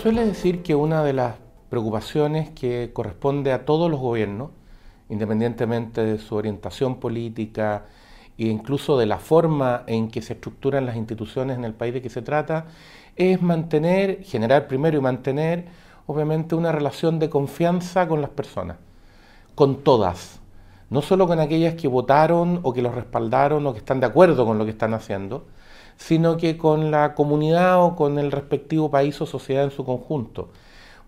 suele decir que una de las preocupaciones que corresponde a todos los gobiernos, independientemente de su orientación política e incluso de la forma en que se estructuran las instituciones en el país de que se trata, es mantener, generar primero y mantener, obviamente, una relación de confianza con las personas, con todas, no solo con aquellas que votaron o que los respaldaron o que están de acuerdo con lo que están haciendo, sino que con la comunidad o con el respectivo país o sociedad en su conjunto,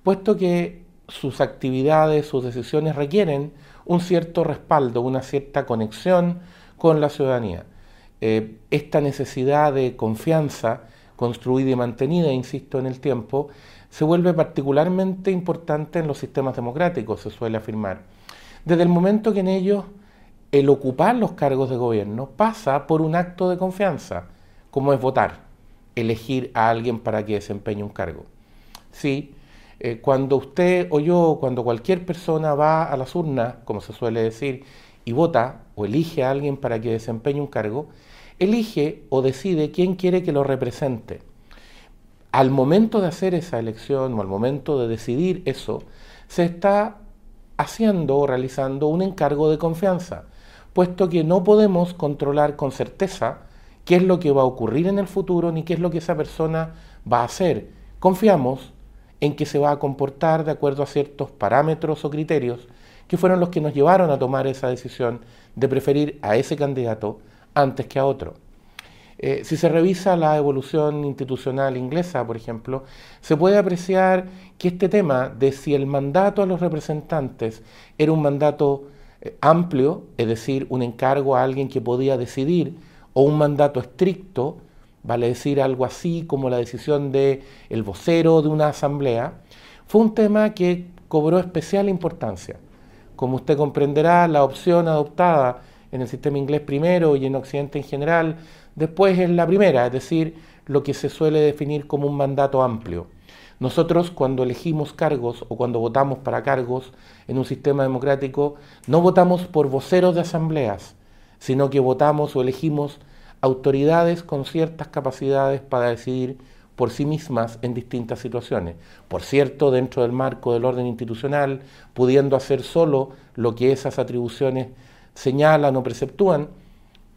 puesto que sus actividades, sus decisiones requieren un cierto respaldo, una cierta conexión con la ciudadanía. Eh, esta necesidad de confianza construida y mantenida, insisto, en el tiempo, se vuelve particularmente importante en los sistemas democráticos, se suele afirmar. Desde el momento que en ellos el ocupar los cargos de gobierno pasa por un acto de confianza, como es votar, elegir a alguien para que desempeñe un cargo. Sí, eh, cuando usted o yo, cuando cualquier persona va a las urnas, como se suele decir, y vota o elige a alguien para que desempeñe un cargo, elige o decide quién quiere que lo represente. Al momento de hacer esa elección o al momento de decidir eso, se está haciendo o realizando un encargo de confianza, puesto que no podemos controlar con certeza qué es lo que va a ocurrir en el futuro ni qué es lo que esa persona va a hacer. Confiamos en que se va a comportar de acuerdo a ciertos parámetros o criterios que fueron los que nos llevaron a tomar esa decisión de preferir a ese candidato antes que a otro. Eh, si se revisa la evolución institucional inglesa, por ejemplo, se puede apreciar que este tema de si el mandato a los representantes era un mandato eh, amplio, es decir, un encargo a alguien que podía decidir, o un mandato estricto, vale decir algo así como la decisión del el vocero de una asamblea, fue un tema que cobró especial importancia. Como usted comprenderá, la opción adoptada en el sistema inglés primero y en Occidente en general, después es la primera, es decir, lo que se suele definir como un mandato amplio. Nosotros cuando elegimos cargos o cuando votamos para cargos en un sistema democrático, no votamos por voceros de asambleas, sino que votamos o elegimos autoridades con ciertas capacidades para decidir por sí mismas en distintas situaciones. Por cierto, dentro del marco del orden institucional, pudiendo hacer solo lo que esas atribuciones señalan o preceptúan,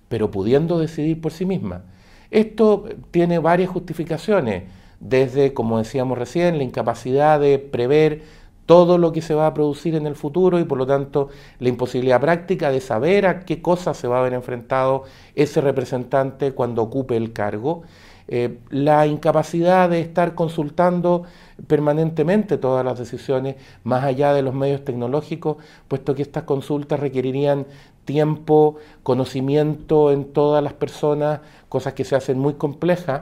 pero pudiendo decidir por sí misma. Esto tiene varias justificaciones, desde, como decíamos recién, la incapacidad de prever todo lo que se va a producir en el futuro y por lo tanto la imposibilidad práctica de saber a qué cosas se va a ver enfrentado ese representante cuando ocupe el cargo, eh, la incapacidad de estar consultando permanentemente todas las decisiones más allá de los medios tecnológicos, puesto que estas consultas requerirían tiempo, conocimiento en todas las personas, cosas que se hacen muy complejas.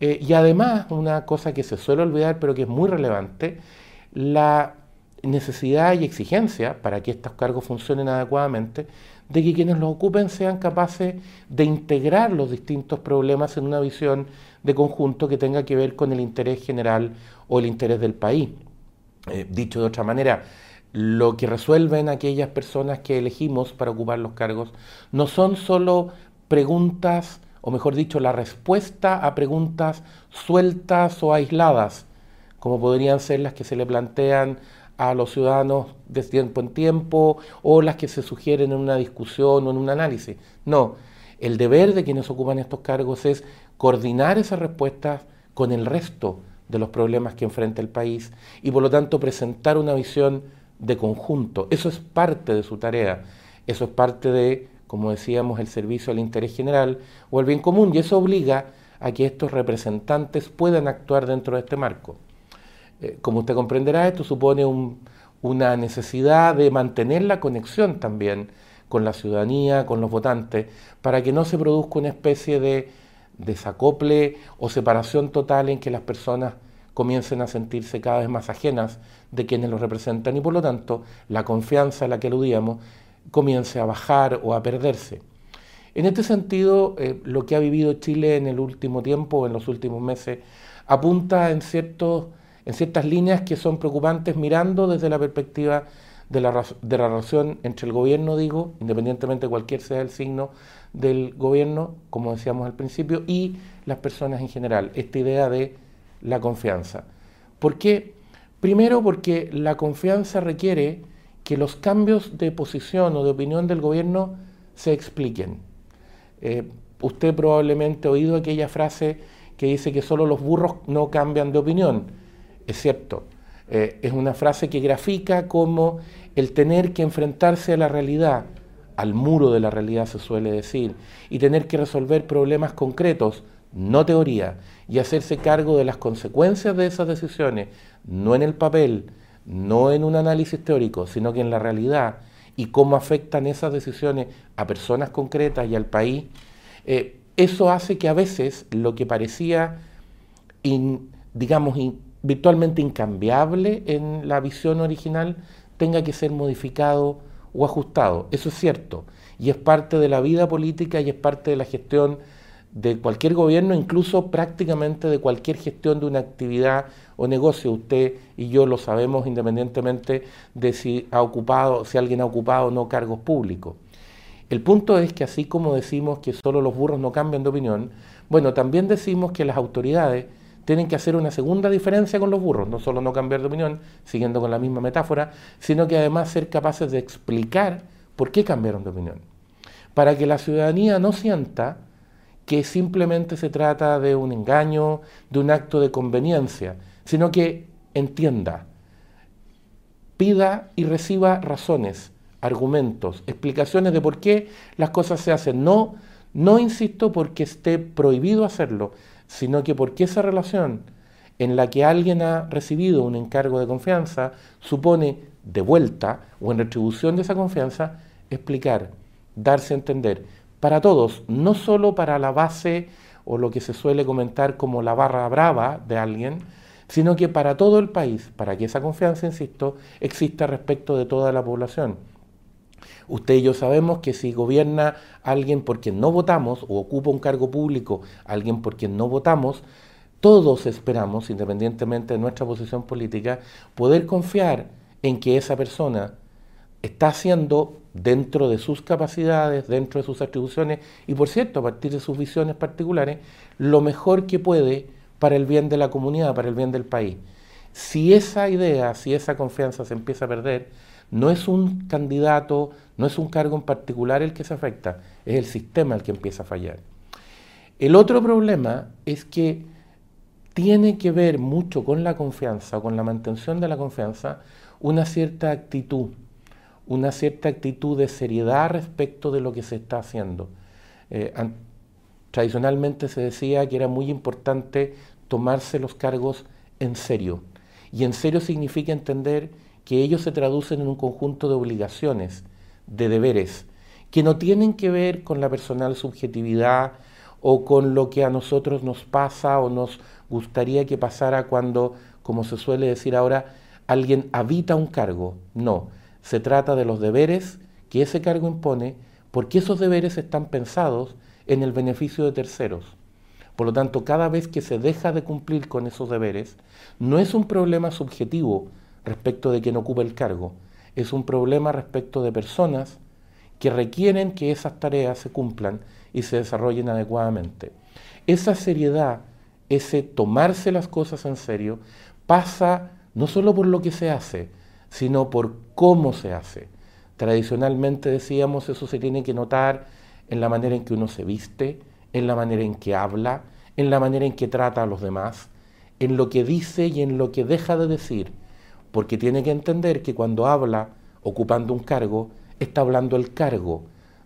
Eh, y además, una cosa que se suele olvidar, pero que es muy relevante, la necesidad y exigencia para que estos cargos funcionen adecuadamente de que quienes los ocupen sean capaces de integrar los distintos problemas en una visión de conjunto que tenga que ver con el interés general o el interés del país. Eh, dicho de otra manera, lo que resuelven aquellas personas que elegimos para ocupar los cargos no son solo preguntas, o mejor dicho, la respuesta a preguntas sueltas o aisladas, como podrían ser las que se le plantean a los ciudadanos de tiempo en tiempo o las que se sugieren en una discusión o en un análisis. No, el deber de quienes ocupan estos cargos es coordinar esas respuestas con el resto de los problemas que enfrenta el país y por lo tanto presentar una visión de conjunto. Eso es parte de su tarea, eso es parte de, como decíamos, el servicio al interés general o el bien común y eso obliga a que estos representantes puedan actuar dentro de este marco. Eh, como usted comprenderá, esto supone una necesidad de mantener la conexión también con la ciudadanía, con los votantes, para que no se produzca una especie de desacople o separación total en que las personas comiencen a sentirse cada vez más ajenas de quienes los representan y por lo tanto la confianza a la que aludíamos comience a bajar o a perderse. En este sentido, eh, lo que ha vivido Chile en el último tiempo, en los últimos meses, apunta en ciertos en ciertas líneas que son preocupantes mirando desde la perspectiva de la, de la relación entre el gobierno, digo, independientemente de cualquier sea el signo del gobierno, como decíamos al principio, y las personas en general, esta idea de la confianza. ¿Por qué? Primero porque la confianza requiere que los cambios de posición o de opinión del gobierno se expliquen. Eh, usted probablemente ha oído aquella frase que dice que solo los burros no cambian de opinión. Es cierto, eh, es una frase que grafica cómo el tener que enfrentarse a la realidad, al muro de la realidad se suele decir, y tener que resolver problemas concretos, no teoría, y hacerse cargo de las consecuencias de esas decisiones, no en el papel, no en un análisis teórico, sino que en la realidad y cómo afectan esas decisiones a personas concretas y al país, eh, eso hace que a veces lo que parecía, digamos, virtualmente incambiable en la visión original tenga que ser modificado o ajustado. Eso es cierto y es parte de la vida política y es parte de la gestión de cualquier gobierno, incluso prácticamente de cualquier gestión de una actividad o negocio. Usted y yo lo sabemos independientemente de si ha ocupado, si alguien ha ocupado o no cargos públicos. El punto es que así como decimos que solo los burros no cambian de opinión, bueno, también decimos que las autoridades tienen que hacer una segunda diferencia con los burros, no solo no cambiar de opinión, siguiendo con la misma metáfora, sino que además ser capaces de explicar por qué cambiaron de opinión. Para que la ciudadanía no sienta que simplemente se trata de un engaño, de un acto de conveniencia, sino que entienda, pida y reciba razones, argumentos, explicaciones de por qué las cosas se hacen. No, no insisto porque esté prohibido hacerlo, sino que porque esa relación en la que alguien ha recibido un encargo de confianza supone de vuelta o en retribución de esa confianza explicar, darse a entender, para todos, no solo para la base o lo que se suele comentar como la barra brava de alguien, sino que para todo el país, para que esa confianza, insisto, exista respecto de toda la población. Usted y yo sabemos que si gobierna alguien por quien no votamos o ocupa un cargo público alguien por quien no votamos, todos esperamos, independientemente de nuestra posición política, poder confiar en que esa persona está haciendo dentro de sus capacidades, dentro de sus atribuciones y por cierto, a partir de sus visiones particulares, lo mejor que puede para el bien de la comunidad, para el bien del país. Si esa idea, si esa confianza se empieza a perder, no es un candidato, no es un cargo en particular el que se afecta, es el sistema el que empieza a fallar. El otro problema es que tiene que ver mucho con la confianza, con la mantención de la confianza, una cierta actitud, una cierta actitud de seriedad respecto de lo que se está haciendo. Eh, tradicionalmente se decía que era muy importante tomarse los cargos en serio. Y en serio significa entender que ellos se traducen en un conjunto de obligaciones, de deberes, que no tienen que ver con la personal subjetividad o con lo que a nosotros nos pasa o nos gustaría que pasara cuando, como se suele decir ahora, alguien habita un cargo. No, se trata de los deberes que ese cargo impone porque esos deberes están pensados en el beneficio de terceros. Por lo tanto, cada vez que se deja de cumplir con esos deberes, no es un problema subjetivo respecto de quien ocupa el cargo, es un problema respecto de personas que requieren que esas tareas se cumplan y se desarrollen adecuadamente. Esa seriedad, ese tomarse las cosas en serio, pasa no solo por lo que se hace, sino por cómo se hace. Tradicionalmente decíamos eso se tiene que notar en la manera en que uno se viste, en la manera en que habla, en la manera en que trata a los demás, en lo que dice y en lo que deja de decir, porque tiene que entender que cuando habla ocupando un cargo, está hablando el cargo.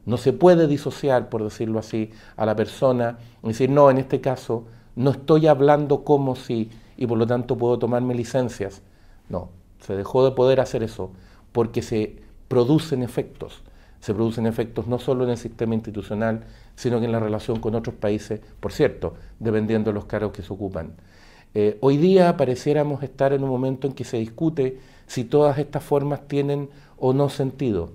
No se puede disociar, por decirlo así, a la persona y decir, no, en este caso no estoy hablando como si y por lo tanto puedo tomarme licencias. No, se dejó de poder hacer eso porque se producen efectos. Se producen efectos no solo en el sistema institucional, sino que en la relación con otros países, por cierto, dependiendo de los cargos que se ocupan. Eh, hoy día pareciéramos estar en un momento en que se discute si todas estas formas tienen o no sentido.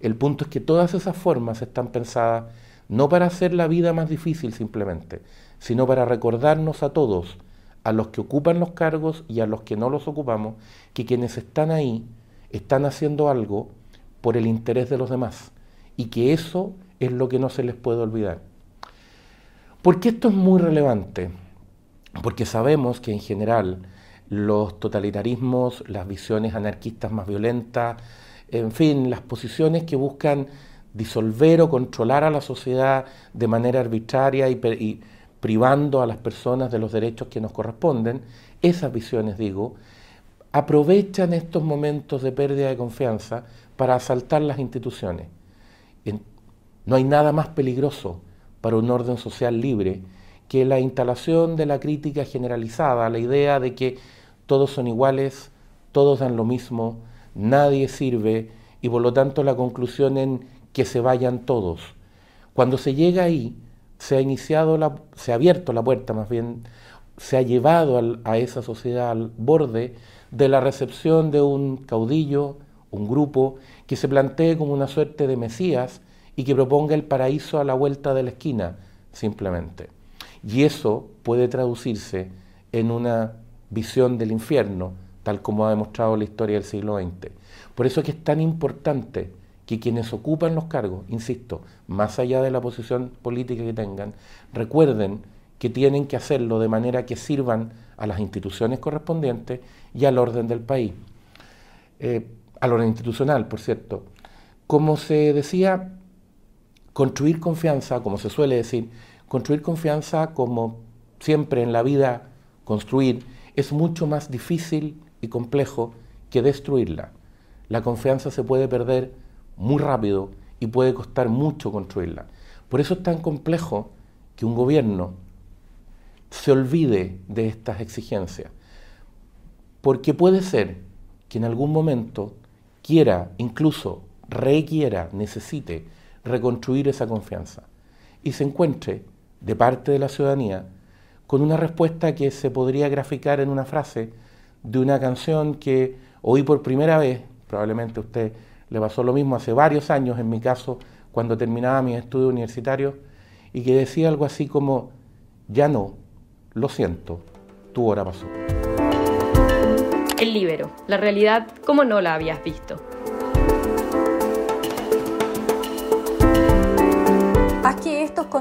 El punto es que todas esas formas están pensadas no para hacer la vida más difícil simplemente, sino para recordarnos a todos, a los que ocupan los cargos y a los que no los ocupamos, que quienes están ahí están haciendo algo por el interés de los demás y que eso es lo que no se les puede olvidar. ¿Por qué esto es muy relevante? Porque sabemos que en general los totalitarismos, las visiones anarquistas más violentas, en fin, las posiciones que buscan disolver o controlar a la sociedad de manera arbitraria y, privando a las personas de los derechos que nos corresponden, esas visiones, digo, aprovechan estos momentos de pérdida de confianza para asaltar las instituciones. No hay nada más peligroso para un orden social libre que la instalación de la crítica generalizada, la idea de que todos son iguales, todos dan lo mismo, nadie sirve y por lo tanto la conclusión en que se vayan todos. Cuando se llega ahí, se ha iniciado, se ha abierto la puerta más bien, se ha llevado a esa sociedad al borde de la recepción de un caudillo, un grupo, que se plantee como una suerte de Mesías y que proponga el paraíso a la vuelta de la esquina, simplemente. Y eso puede traducirse en una visión del infierno, tal como ha demostrado la historia del siglo XX. Por eso es que es tan importante que quienes ocupan los cargos, insisto, más allá de la posición política que tengan, recuerden que tienen que hacerlo de manera que sirvan a las instituciones correspondientes y al orden del país. Eh, al orden institucional, por cierto. Como se decía, construir confianza, como se suele decir, construir confianza como siempre en la vida construir es mucho más difícil y complejo que destruirla. La confianza se puede perder muy rápido y puede costar mucho construirla. Por eso es tan complejo que un gobierno se olvide de estas exigencias. Porque puede ser que en algún momento quiera, incluso requiera, necesite reconstruir esa confianza y se encuentre de parte de la ciudadanía con una respuesta que se podría graficar en una frase de una canción que oí por primera vez, probablemente a usted le pasó lo mismo hace varios años, en mi caso, cuando terminaba mis estudios universitarios, y que decía algo así como, ya no, lo siento, tu hora pasó. El libero, la realidad como no la habías visto.